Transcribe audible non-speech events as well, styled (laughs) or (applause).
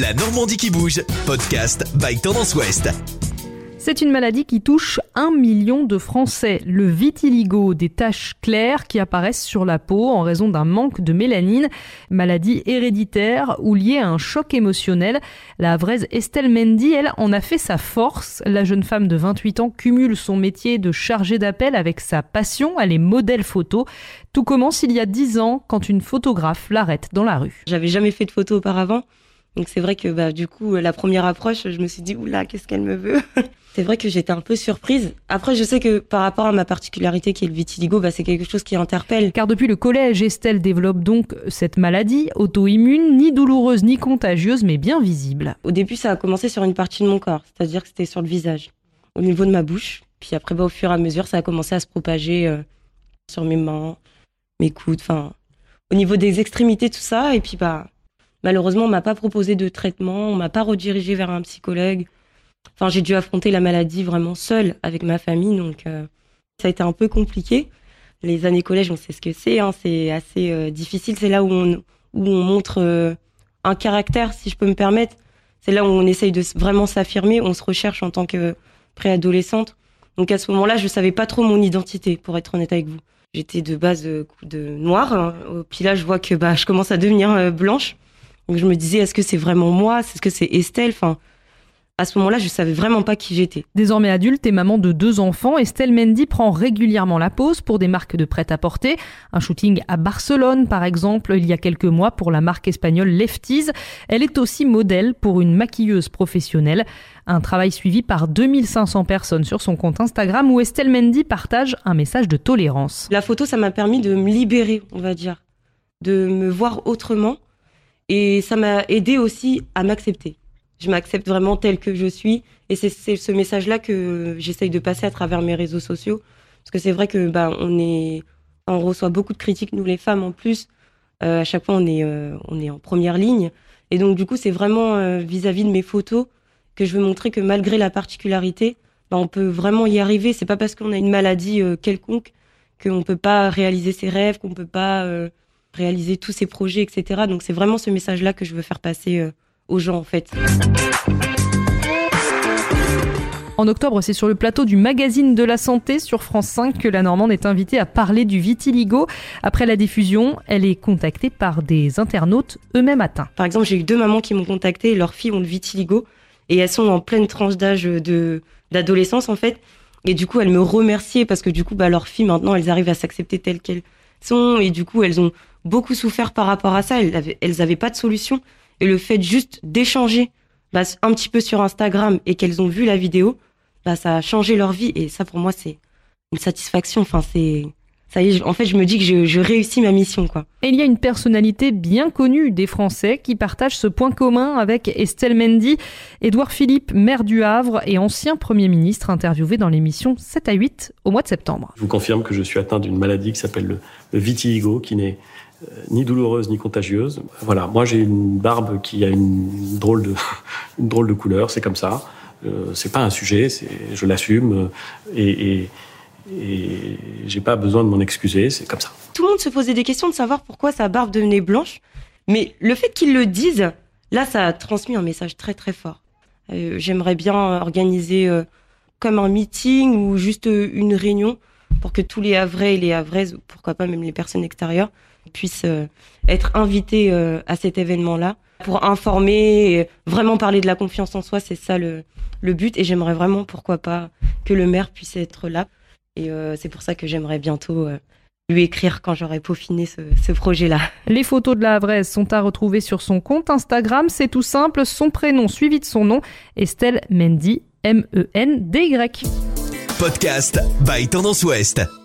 La Normandie qui bouge, podcast by Tendance Ouest. C'est une maladie qui touche un million de Français, le vitiligo, des taches claires qui apparaissent sur la peau en raison d'un manque de mélanine, maladie héréditaire ou liée à un choc émotionnel. La vraise Estelle Mendy, elle, en a fait sa force. La jeune femme de 28 ans cumule son métier de chargée d'appel avec sa passion, elle est modèle photo. Tout commence il y a 10 ans quand une photographe l'arrête dans la rue. J'avais jamais fait de photo auparavant. Donc c'est vrai que bah, du coup, la première approche, je me suis dit, oula, qu'est-ce qu'elle me veut? (laughs) C'est vrai que j'étais un peu surprise. Après, je sais que par rapport à ma particularité qui est le vitiligo, bah, c'est quelque chose qui interpelle. Car depuis le collège, Estelle développe donc cette maladie auto-immune, ni douloureuse ni contagieuse, mais bien visible. Au début, ça a commencé sur une partie de mon corps, c'est-à-dire que c'était sur le visage, au niveau de ma bouche. Puis après, bah, au fur et à mesure, ça a commencé à se propager euh, sur mes mains, mes coudes, enfin, au niveau des extrémités, tout ça. Et puis, bah, malheureusement, on m'a pas proposé de traitement, on m'a pas redirigé vers un psychologue. Enfin, j'ai dû affronter la maladie vraiment seule avec ma famille, donc euh, ça a été un peu compliqué. Les années collège, on sait ce que c'est, hein, c'est assez euh, difficile. C'est là où on, où on montre euh, un caractère, si je peux me permettre. C'est là où on essaye de vraiment s'affirmer, on se recherche en tant que préadolescente. Donc à ce moment-là, je savais pas trop mon identité, pour être honnête avec vous. J'étais de base de noire, hein. puis là je vois que bah je commence à devenir blanche. Donc je me disais, est-ce que c'est vraiment moi? Est-ce que c'est Estelle? Enfin, à ce moment-là, je savais vraiment pas qui j'étais. Désormais adulte et maman de deux enfants, Estelle Mendy prend régulièrement la pause pour des marques de prêt-à-porter. Un shooting à Barcelone, par exemple, il y a quelques mois pour la marque espagnole Lefties. Elle est aussi modèle pour une maquilleuse professionnelle. Un travail suivi par 2500 personnes sur son compte Instagram où Estelle Mendy partage un message de tolérance. La photo, ça m'a permis de me libérer, on va dire, de me voir autrement. Et ça m'a aidé aussi à m'accepter je m'accepte vraiment tel que je suis. Et c'est ce message-là que j'essaye de passer à travers mes réseaux sociaux. Parce que c'est vrai que bah, on, reçoit beaucoup de critiques, nous les femmes en plus. Euh, à chaque fois, on est, euh, on est en première ligne. Et donc, du coup, c'est vraiment euh, vis-à-vis de mes photos que je veux montrer que malgré la particularité, bah, on peut vraiment y arriver. C'est pas parce qu'on a une maladie quelconque qu'on peut pas réaliser ses rêves, qu'on peut pas réaliser tous ses projets, etc. Donc, c'est vraiment ce message-là que je veux faire passer aux gens en fait. En octobre, c'est sur le plateau du magazine de la santé sur France 5 que la Normande est invitée à parler du vitiligo. Après la diffusion, elle est contactée par des internautes eux-mêmes atteints. Par exemple, j'ai eu deux mamans qui m'ont contacté, leurs filles ont le vitiligo et elles sont en pleine tranche d'âge de d'adolescence en fait. Et du coup, elles me remerciaient parce que du coup, bah, leurs filles maintenant, elles arrivent à s'accepter telles qu'elles et du coup, elles ont beaucoup souffert par rapport à ça. Elles avaient pas de solution. Et le fait juste d'échanger bah, un petit peu sur Instagram et qu'elles ont vu la vidéo, bah, ça a changé leur vie. Et ça, pour moi, c'est une satisfaction. Enfin, c'est ça y est, en fait, je me dis que je, réussis ma mission, quoi. Et il y a une personnalité bien connue des Français qui partage ce point commun avec Estelle Mendy. Édouard Philippe, maire du Havre et ancien Premier ministre, interviewé dans l'émission 7 à 8 au mois de septembre. Je vous confirme que je suis atteint d'une maladie qui s'appelle le, le vitiligo, qui n'est euh, ni douloureuse ni contagieuse. Voilà, moi j'ai une barbe qui a une drôle de, (laughs) une drôle de couleur, c'est comme ça. Euh, c'est pas un sujet, je l'assume et, et, et j'ai pas besoin de m'en excuser, c'est comme ça. Tout le monde se posait des questions de savoir pourquoi sa barbe devenait blanche, mais le fait qu'ils le disent, là ça a transmis un message très très fort. Euh, J'aimerais bien organiser euh, comme un meeting ou juste une réunion pour que tous les Havrais et les Havraises, pourquoi pas même les personnes extérieures, puissent euh, être invités euh, à cet événement-là pour informer, vraiment parler de la confiance en soi, c'est ça le but. Et j'aimerais vraiment, pourquoi pas, que le maire puisse être là. Et euh, c'est pour ça que j'aimerais bientôt lui écrire quand j'aurai peaufiné ce, ce projet-là. Les photos de la Havraise sont à retrouver sur son compte Instagram. C'est tout simple, son prénom suivi de son nom, Estelle Mendy, M-E-N-D-Y. Podcast by Tendance Ouest.